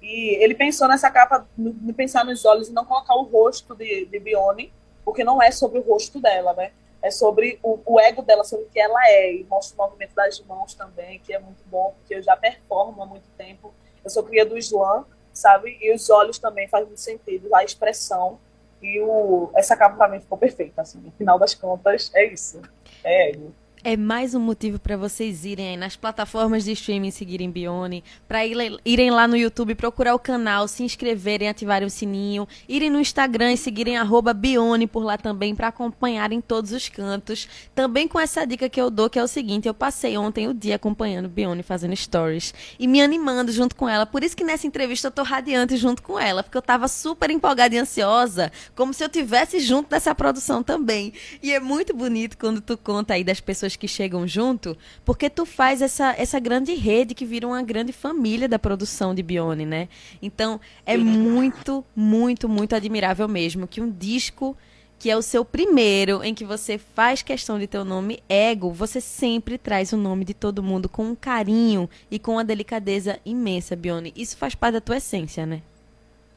E ele pensou nessa capa, no pensar nos olhos e não colocar o rosto de, de Bione, porque não é sobre o rosto dela, né? É sobre o, o ego dela, sobre o que ela é. E mostra o movimento das mãos também, que é muito bom, porque eu já performo há muito tempo. Eu sou cria do slam, sabe? E os olhos também faz muito sentido, a expressão. E o, essa capa mim ficou perfeita, assim. No final das contas, é isso. É ego. É mais um motivo para vocês irem aí nas plataformas de streaming seguirem Bione, para irem lá no YouTube, procurar o canal, se inscreverem, ativarem o sininho, irem no Instagram e seguirem Bione por lá também para acompanharem todos os cantos. Também com essa dica que eu dou, que é o seguinte, eu passei ontem o dia acompanhando Bione fazendo stories e me animando junto com ela. Por isso que nessa entrevista eu tô radiante junto com ela, porque eu tava super empolgada e ansiosa, como se eu tivesse junto dessa produção também. E é muito bonito quando tu conta aí das pessoas que chegam junto, porque tu faz essa, essa grande rede que vira uma grande família da produção de Bione, né? Então, é muito, muito, muito admirável mesmo que um disco que é o seu primeiro, em que você faz questão de ter o nome Ego, você sempre traz o nome de todo mundo com um carinho e com uma delicadeza imensa, Bione. Isso faz parte da tua essência, né?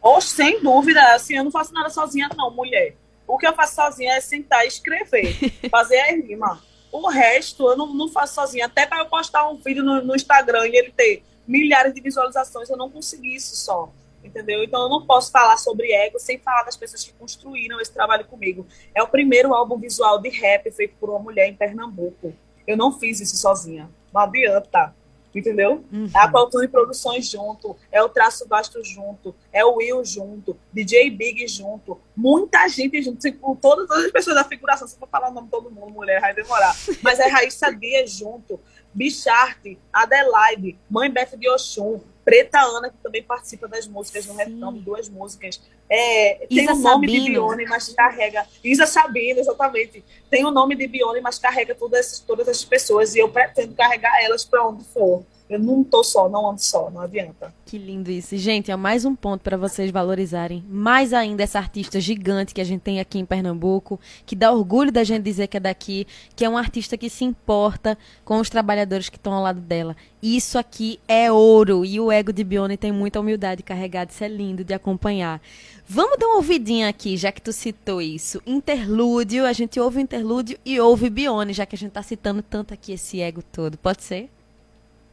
Ou sem dúvida, assim, eu não faço nada sozinha, não, mulher. O que eu faço sozinha é sentar e escrever, fazer a rima. O resto eu não, não faço sozinha. Até para eu postar um vídeo no, no Instagram e ele ter milhares de visualizações, eu não consegui isso só. Entendeu? Então eu não posso falar sobre ego sem falar das pessoas que construíram esse trabalho comigo. É o primeiro álbum visual de rap feito por uma mulher em Pernambuco. Eu não fiz isso sozinha. Não adianta. Entendeu? Uhum. É a Cultura e Produções junto, é o Traço Basto junto, é o Will junto, DJ Big junto, muita gente junto, tipo, todas, todas as pessoas da figuração, se for falar o nome de todo mundo, mulher, vai demorar, mas é Raíssa Dias junto, Bicharte, Adelaide, Mãe Beth de Oxum, Preta Ana, que também participa das músicas no de duas músicas. É, tem o nome Sabino. de Bione, mas carrega. Isa Sabino, exatamente. Tem o nome de Bione, mas carrega todas todas essas pessoas. E eu pretendo carregar elas para onde for. Eu não tô só, não ando só, não adianta. Que lindo isso. Gente, é mais um ponto para vocês valorizarem mais ainda essa artista gigante que a gente tem aqui em Pernambuco, que dá orgulho da gente dizer que é daqui, que é uma artista que se importa com os trabalhadores que estão ao lado dela. Isso aqui é ouro e o ego de Bione tem muita humildade carregada, isso é lindo de acompanhar. Vamos dar uma ouvidinha aqui, já que tu citou isso. Interlúdio, a gente ouve interlúdio e ouve Bione, já que a gente tá citando tanto aqui esse ego todo. Pode ser?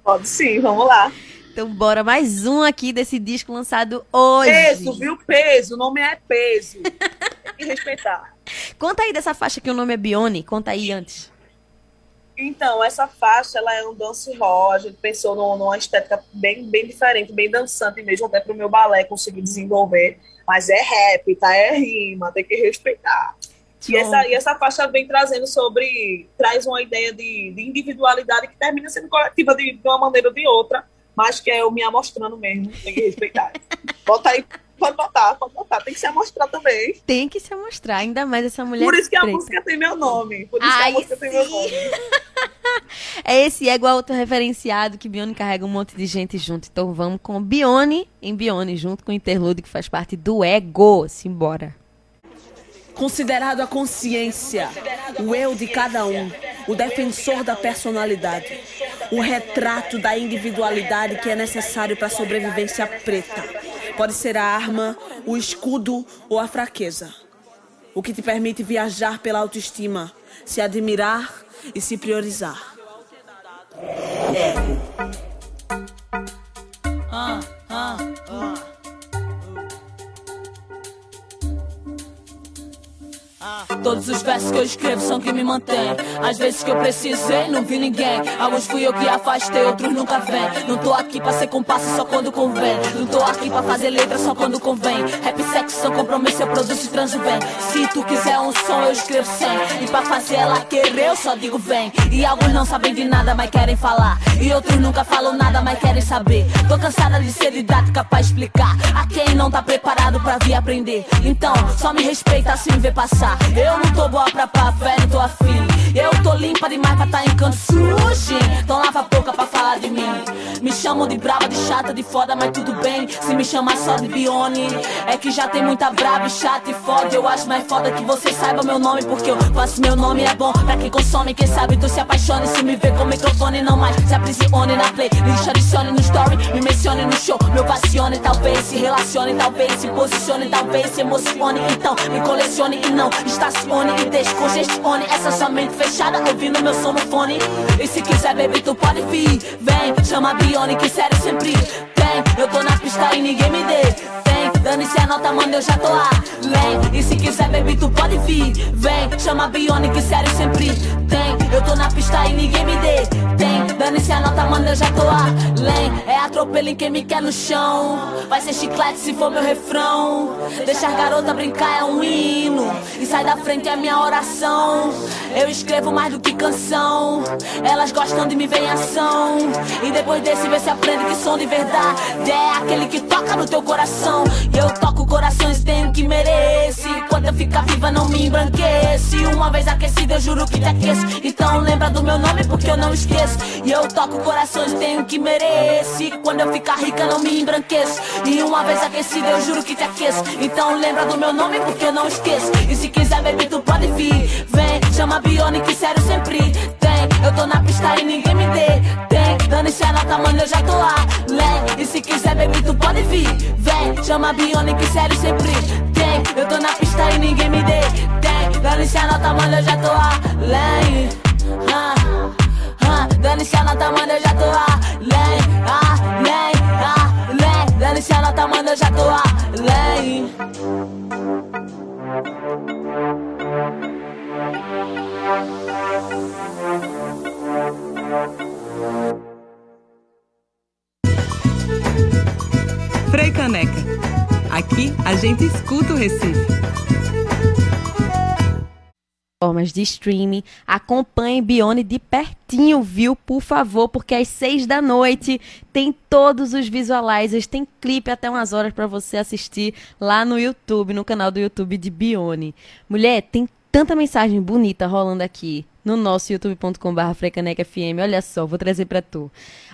Pode sim, vamos lá. Então bora mais um aqui desse disco lançado hoje. Peso, viu? Peso, o nome é Peso. Tem que respeitar. Conta aí dessa faixa que o nome é Bione, conta aí antes. Então, essa faixa, ela é um dance hall, a gente pensou numa estética bem, bem diferente, bem dançante mesmo, até para o meu balé conseguir desenvolver. Mas é rap, tá? É rima, tem que respeitar. E essa, e essa faixa vem trazendo sobre. traz uma ideia de, de individualidade que termina sendo coletiva de, de, uma maneira ou de outra, mas que é eu me amostrando mesmo, tem que respeitar. Bota aí, pode botar, pode botar, tem que se amostrar também. Tem que se amostrar, ainda mais essa mulher. Por isso que preta. a música tem meu nome. Por isso Ai, que a música sim. tem meu nome. é esse ego autorreferenciado que Bione carrega um monte de gente junto. Então vamos com Bione em Bione, junto com o Interlude, que faz parte do ego. Simbora considerado a consciência, o eu de cada um, o defensor da personalidade, o retrato da individualidade que é necessário para a sobrevivência preta. Pode ser a arma, o escudo ou a fraqueza. O que te permite viajar pela autoestima, se admirar e se priorizar. Ego. Ah, ah, ah. Todos os versos que eu escrevo são que me mantêm. Às vezes que eu precisei, não vi ninguém. Alguns fui eu que afastei, outros nunca vêm. Não tô aqui pra ser compasso só quando convém. Não tô aqui pra fazer letra só quando convém. Rap, sexo são compromisso, eu produzo e transo bem. Se tu quiser um som, eu escrevo sem. E pra fazer ela querer, eu só digo vem. E alguns não sabem de nada, mas querem falar. E outros nunca falam nada, mas querem saber. Tô cansada de ser didática pra explicar. A quem não tá preparado pra vir aprender. Então, só me respeita assim me ver passar. Eu não tô boa pra papo, velho, tô afim. Eu tô limpa demais pra tá em canto sujo. Então lava a boca pra falar de mim. Me chamam de braba, de chata, de foda, mas tudo bem. Se me chamar só de Bione, é que já tem muita braba chata e foda. Eu acho mais foda que você saiba meu nome, porque eu faço meu nome é bom pra quem consome. Quem sabe tu se apaixone se me vê com microfone, não mais se aprisione na play. Lixo, adicione no story, me mencione no show. Me ovacione, talvez se relacione, talvez se posicione, talvez se emocione. Então me colecione e não estacione e descongestione essa mente fechada ouvindo meu som no fone. E se quiser, baby, tu pode vir. Vem, chama a Bione que sério sempre tem. Eu tô na pista e ninguém me detém. Dane-se a nota, mano, eu já tô além. E se quiser, baby, tu pode vir. Vem, chama a Bione que sério sempre tem. Eu tô na pista e ninguém me detém. Dane-se a nota, mano, eu já tô além. É atropelo em quem me quer no chão. Vai ser chiclete se for meu refrão. Deixar garota brincar é um hino. E sai da frente é minha oração. Eu escrevo mais do que canção. Elas gostam de me ver em ação. E depois desse, vê se aprende que som de verdade é aquele que toca no teu coração. Eu toco corações, tenho que merece. Quando eu ficar viva, não me embranquece. Uma vez aquecida, eu juro que te aqueço. Então lembra do meu nome, porque eu não esqueço. E eu toco corações, tenho que merece. Quando eu ficar rica, não me embranqueço. E uma vez aquecida, eu juro que te aqueço. Então lembra do meu nome, porque eu não esqueço. E se quiser, baby, tu pode vir. Vem, chama Bione, que sério sempre tem. Eu tô na pista e ninguém me detém. Dane-se a nota, mano, eu já tô além. E se quiser, baby, tu pode vir. Vem, chama Bione, que sério sempre tem. Eu tô na pista e ninguém me detém. Dane-se a nota, mano, eu já tô além. Ah, ah, Dane-se a nota, mano, eu já tô além. Além, além. Dane-se a nota, mano, eu já tô além. Gente escuta o Recife plataformas de streaming. Acompanhe Bione de pertinho, viu? Por favor, porque às seis da noite tem todos os visualizers, tem clipe até umas horas para você assistir lá no YouTube, no canal do YouTube de Bione. Mulher, tem tanta mensagem bonita rolando aqui no nosso youtube.com.br frecanecfm. Olha só, vou trazer para tu.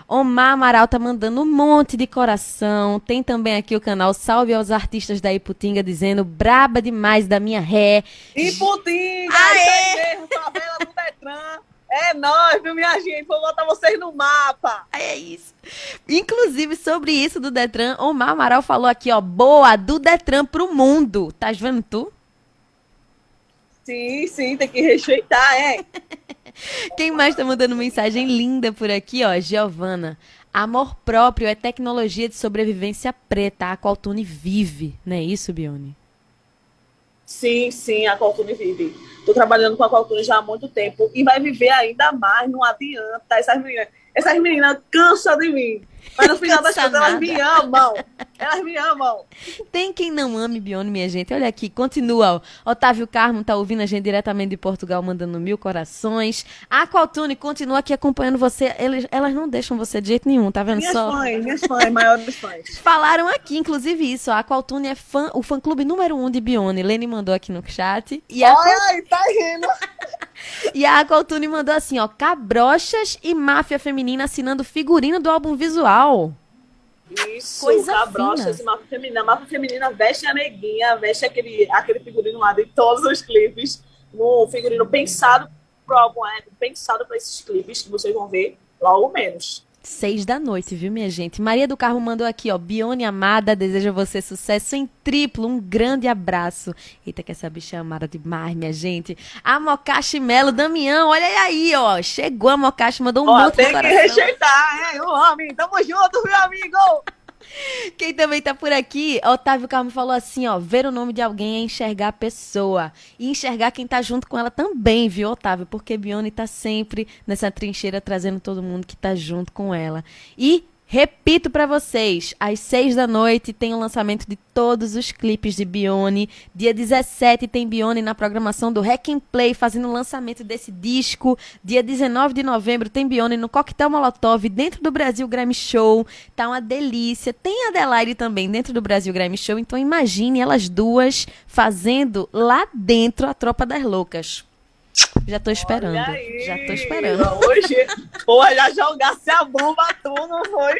Omar Amaral tá mandando um monte de coração. Tem também aqui o canal Salve aos Artistas da Iputinga dizendo braba demais da minha ré. Iputinga! Aê! Mesmo, favela do Detran. É nóis, viu, minha gente? Vou botar vocês no mapa. É isso. Inclusive, sobre isso do Detran, Omar Amaral falou aqui, ó, boa, do Detran pro mundo. Tá vendo tu? Sim, sim, tem que respeitar, é. Quem mais tá mandando mensagem linda por aqui, ó? Giovana. Amor próprio é tecnologia de sobrevivência preta, a Qualtune vive, não é isso, Bione? Sim, sim, a Qualtune vive. Estou trabalhando com a Qualtune já há muito tempo e vai viver ainda mais, não adianta. Essas meninas, essas meninas cansam de mim. Mas no final das contas, elas me amam. Elas me amam. Tem quem não ame Bione, minha gente. Olha aqui, continua. Otávio Carmo tá ouvindo a gente diretamente de Portugal, mandando mil corações. A Qualtune continua aqui acompanhando você. Eles, elas não deixam você de jeito nenhum, tá vendo minhas só? Fãs, minhas fãs, maiores fãs. Falaram aqui, inclusive, isso. A Qualtune é fã, o fã-clube número um de Bione. Lene mandou aqui no chat. E a Ai, tá rindo. E a Qualtune mandou assim, ó, cabrochas e máfia feminina assinando figurino do álbum visual. Isso, Coisa cabrochas fina. e máfia feminina. A máfia feminina veste a neguinha, veste aquele, aquele figurino lá de todos os clipes. Um figurino pensado pro álbum, é, pensado para esses clipes que vocês vão ver logo menos. Seis da noite, viu, minha gente? Maria do Carmo mandou aqui, ó. Bione amada, deseja você sucesso em triplo. Um grande abraço. Eita, que essa bicha é amada demais, minha gente. A Mocashi Melo, Damião, olha aí, ó. Chegou a Mocashi, mandou um ó, monte de coração. Tem que rejeitar, hein? O homem, tamo junto, meu amigo! Quem também tá por aqui, Otávio Carmo falou assim, ó, ver o nome de alguém é enxergar a pessoa. E enxergar quem tá junto com ela também, viu, Otávio? Porque Bione tá sempre nessa trincheira trazendo todo mundo que tá junto com ela. E Repito para vocês, às seis da noite tem o lançamento de todos os clipes de Bione. Dia 17 tem Bione na programação do Hack and Play, fazendo o lançamento desse disco. Dia 19 de novembro tem Bione no Coquetel Molotov, dentro do Brasil Grammy Show. Tá uma delícia. Tem Adelaide também dentro do Brasil Grammy Show, então imagine elas duas fazendo lá dentro a Tropa das Loucas. Já tô esperando. Já tô esperando. Hoje, porra, já jogasse a bomba tu, não foi?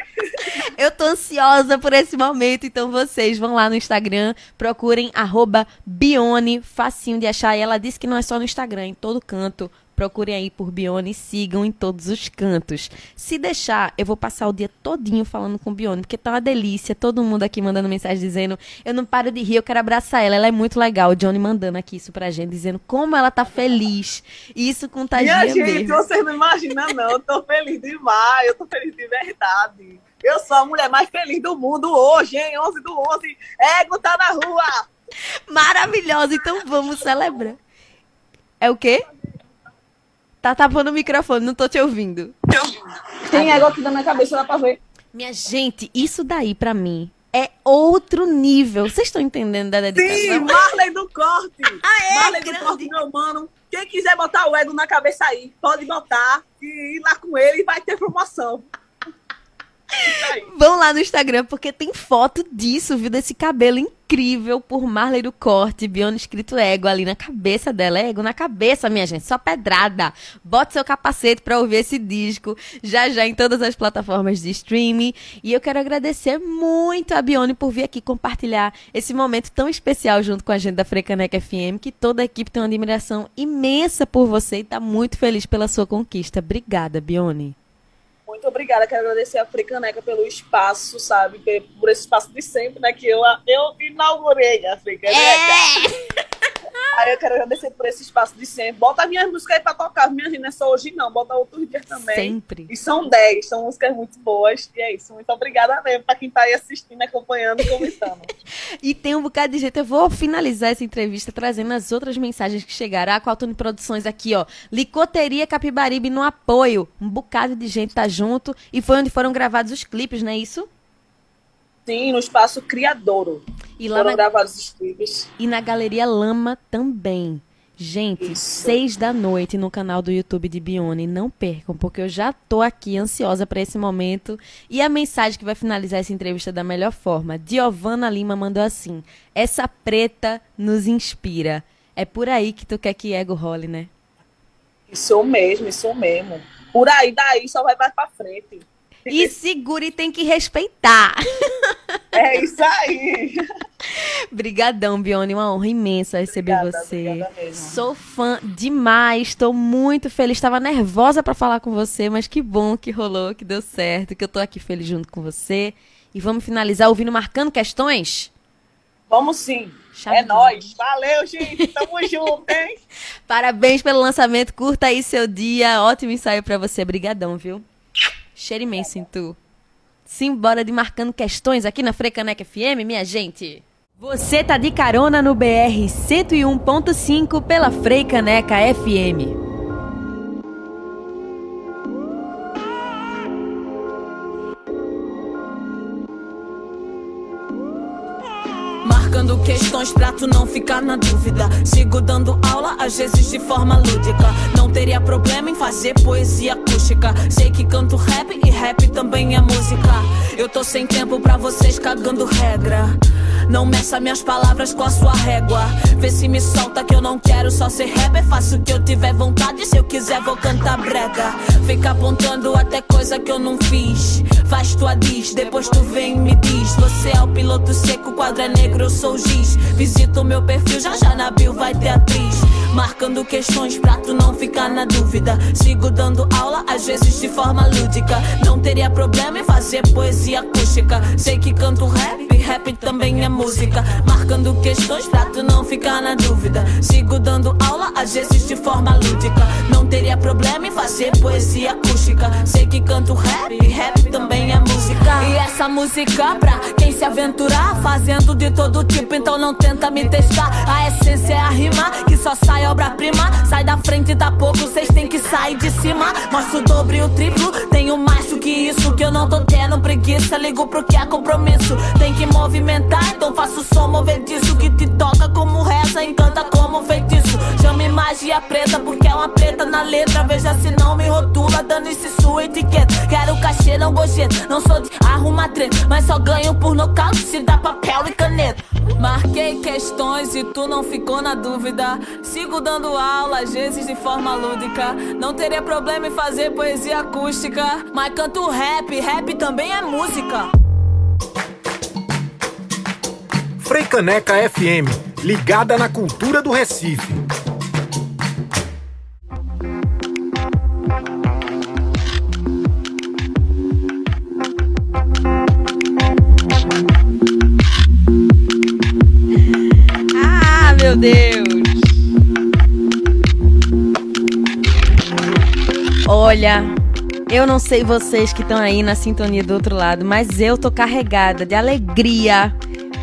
Eu tô ansiosa por esse momento, então vocês vão lá no Instagram, procurem arroba Bione, facinho de achar. E ela disse que não é só no Instagram, em todo canto. Procurem aí por Bione e sigam em todos os cantos. Se deixar, eu vou passar o dia todinho falando com Bione, porque tá uma delícia. Todo mundo aqui mandando mensagem dizendo: Eu não paro de rir, eu quero abraçar ela. Ela é muito legal. O Johnny mandando aqui isso pra gente, dizendo como ela tá feliz. Isso contagia Minha gente, mesmo. vocês não imaginam, não. Eu tô feliz demais. Eu tô feliz de verdade. Eu sou a mulher mais feliz do mundo hoje, hein? 11 do 11. Ego tá na rua. Maravilhosa. Então vamos celebrar. É o quê? Tá tapando o microfone, não tô te ouvindo. Tem água aqui na minha cabeça, dá pra ver. Minha gente, isso daí pra mim é outro nível. Vocês estão entendendo da dedicação? Sim, Marley do Corte. Ah, é? Marley grande. do Corte, meu mano. Quem quiser botar o ego na cabeça aí, pode botar e ir lá com ele e vai ter promoção. Vão lá no Instagram, porque tem foto disso, viu? Desse cabelo incrível por Marley do Corte, Bione escrito ego ali na cabeça dela. É ego na cabeça, minha gente, só pedrada. Bote seu capacete pra ouvir esse disco, já já em todas as plataformas de streaming. E eu quero agradecer muito a Bione por vir aqui compartilhar esse momento tão especial junto com a gente da Frecaneca FM, que toda a equipe tem uma admiração imensa por você e tá muito feliz pela sua conquista. Obrigada, Bione. Muito obrigada, quero agradecer a Africaneca pelo espaço, sabe? Por esse espaço de sempre, né? Que eu, eu inaugurei a Africaneca. É! Aí eu quero agradecer por esse espaço de sempre. Bota minhas músicas aí pra tocar. Minha gente, não é só hoje, não. Bota outros dias também. Sempre. E são 10, são músicas muito boas. E é isso. Muito obrigada mesmo pra quem tá aí assistindo, acompanhando e comentando. e tem um bocado de jeito. Eu vou finalizar essa entrevista trazendo as outras mensagens que chegaram. A Qualtune Produções aqui, ó. Licoteria Capibaribe no apoio. Um bocado de gente tá junto. E foi onde foram gravados os clipes, não é isso? Sim, no espaço Criadouro. E lá Foram na, gravados os clipes. e na Galeria Lama também. Gente, Isso. seis da noite no canal do YouTube de Bione. Não percam, porque eu já tô aqui ansiosa para esse momento. E a mensagem que vai finalizar essa entrevista da melhor forma. Giovana Lima mandou assim: Essa preta nos inspira. É por aí que tu quer que ego role, né? Isso mesmo, isso mesmo. Por aí, daí só vai mais pra frente. E segura e tem que respeitar. É isso aí. Brigadão, Bione. Uma honra imensa receber Obrigada, você. obrigada. Sou fã demais, estou muito feliz. Estava nervosa para falar com você, mas que bom que rolou, que deu certo, que eu tô aqui feliz junto com você. E vamos finalizar ouvindo Marcando Questões? Vamos sim. Chave é de nóis. Valeu, gente. Tamo junto, hein? Parabéns pelo lançamento, curta aí seu dia. Ótimo ensaio para você. Brigadão, viu? Cheiro imenso em tu. Simbora de Marcando Questões aqui na Frecaneca FM, minha gente. Você tá de carona no BR 101.5 pela Freicaneca FM. Marcando questões pra tu não ficar na dúvida. Sigo dando aula, às vezes de forma lúdica. Não teria problema em fazer poesia acústica. Sei que canto rap e rap também é música. Eu tô sem tempo pra vocês cagando regra. Não meça minhas palavras com a sua régua. Vê se me solta que eu não quero só ser rapper. Faço o que eu tiver vontade. Se eu quiser, vou cantar brega. Fica apontando até coisa que eu não fiz. Faz tua diz, depois tu vem e me diz. Você é o piloto seco, quadro é negro, eu sou o giz. Visita o meu perfil, já já na bio vai ter atriz. Marcando questões pra tu não ficar na dúvida. Sigo dando aula, às vezes de forma lúdica. Não teria problema em fazer poesia acústica. Sei que canto rap, rap também é música. Marcando questões pra tu não ficar na dúvida. Sigo dando aula, às vezes de forma lúdica. Não teria problema em fazer poesia acústica. Sei que canto rap, rap também é música. E essa música pra quem se aventurar, fazendo de todo tipo, então não tenta me testar. A essência é a rima, que só sai obra-prima. Sai da frente, tá pouco, vocês têm que sair de cima. Mostro o dobro e o triplo, tenho mais do que isso. Que eu não tô tendo preguiça, ligo pro que é compromisso. Tem que movimentar, então faço som movediço. Que te toca como reza, encanta como feitiço. Chame magia preta, porque é uma preta na letra. Veja se não me rotula, dane-se sua etiqueta. Quero cachê, não gorjeta. Não sou de arrumar treta, mas só ganho por nocaute se dá papel e caneta. Marquei questões e tu não ficou na dúvida. Sigo dando aula, às vezes de forma lúdica. Não teria problema em fazer poesia acústica. Mas canto rap, rap também é música. Freicaneca FM, ligada na cultura do Recife. Ah, meu Deus! Olha, eu não sei vocês que estão aí na sintonia do outro lado, mas eu tô carregada de alegria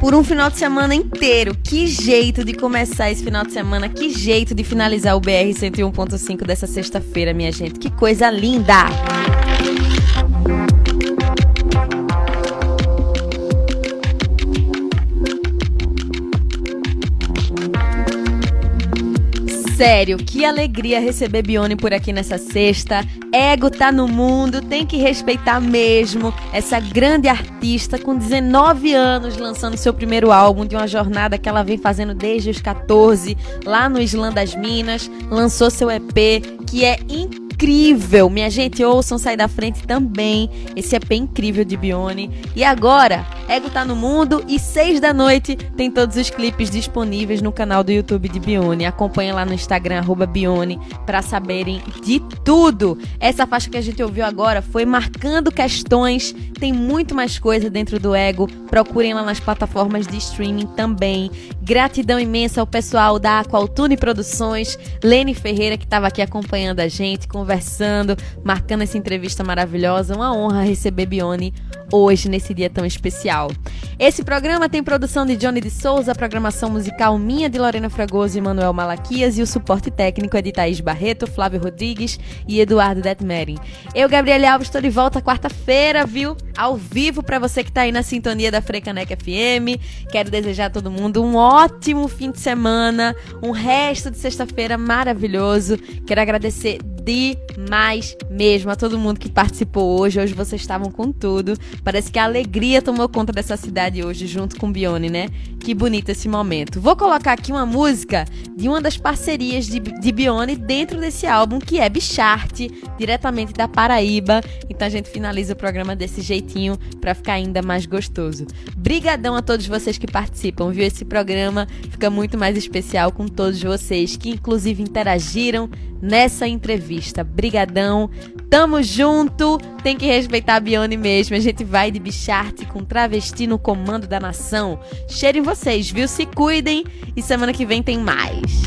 por um final de semana inteiro. Que jeito de começar esse final de semana, que jeito de finalizar o BR 101.5 dessa sexta-feira, minha gente. Que coisa linda! Sério, que alegria receber Bione por aqui nessa sexta. Ego tá no mundo, tem que respeitar mesmo essa grande artista com 19 anos lançando seu primeiro álbum de uma jornada que ela vem fazendo desde os 14, lá no Islã das Minas, lançou seu EP, que é incrível. Minha gente, ouçam sair da frente também. Esse EP incrível de Bione. E agora, Ego tá no mundo e seis da noite tem todos os clipes disponíveis no canal do YouTube de Bione. Acompanha lá no Instagram arroba Bione para saberem de tudo. Essa faixa que a gente ouviu agora foi marcando questões. Tem muito mais coisa dentro do Ego. Procurem lá nas plataformas de streaming também. Gratidão imensa ao pessoal da Aqualtune Produções, Lene Ferreira que estava aqui acompanhando a gente, conversando marcando essa entrevista maravilhosa. Uma honra receber Bione hoje, nesse dia tão especial. Esse programa tem produção de Johnny de Souza, programação musical minha de Lorena Fragoso e Manuel Malaquias e o suporte técnico é de Thaís Barreto, Flávio Rodrigues e Eduardo Detmerin. Eu, Gabriele Alves, estou de volta quarta-feira, viu? Ao vivo para você que está aí na sintonia da Frecanec FM. Quero desejar a todo mundo um ótimo fim de semana, um resto de sexta-feira maravilhoso. Quero agradecer demais mesmo a todo mundo que participou hoje. Hoje vocês estavam com tudo. Parece que a alegria tomou conta dessa cidade hoje, junto com Bione, né? Que bonito esse momento. Vou colocar aqui uma música de uma das parcerias de, de Bione dentro desse álbum, que é Bicharte, diretamente da Paraíba. Então a gente finaliza o programa desse jeitinho para ficar ainda mais gostoso. Brigadão a todos vocês que participam, viu? Esse programa fica muito mais especial com todos vocês que inclusive interagiram nessa entrevista. Brigadão, tamo junto, tem que respeitar a Bione mesmo. A gente vai de bicharte com travesti no comando da nação. Cheiro em vocês, viu? Se cuidem e semana que vem tem mais.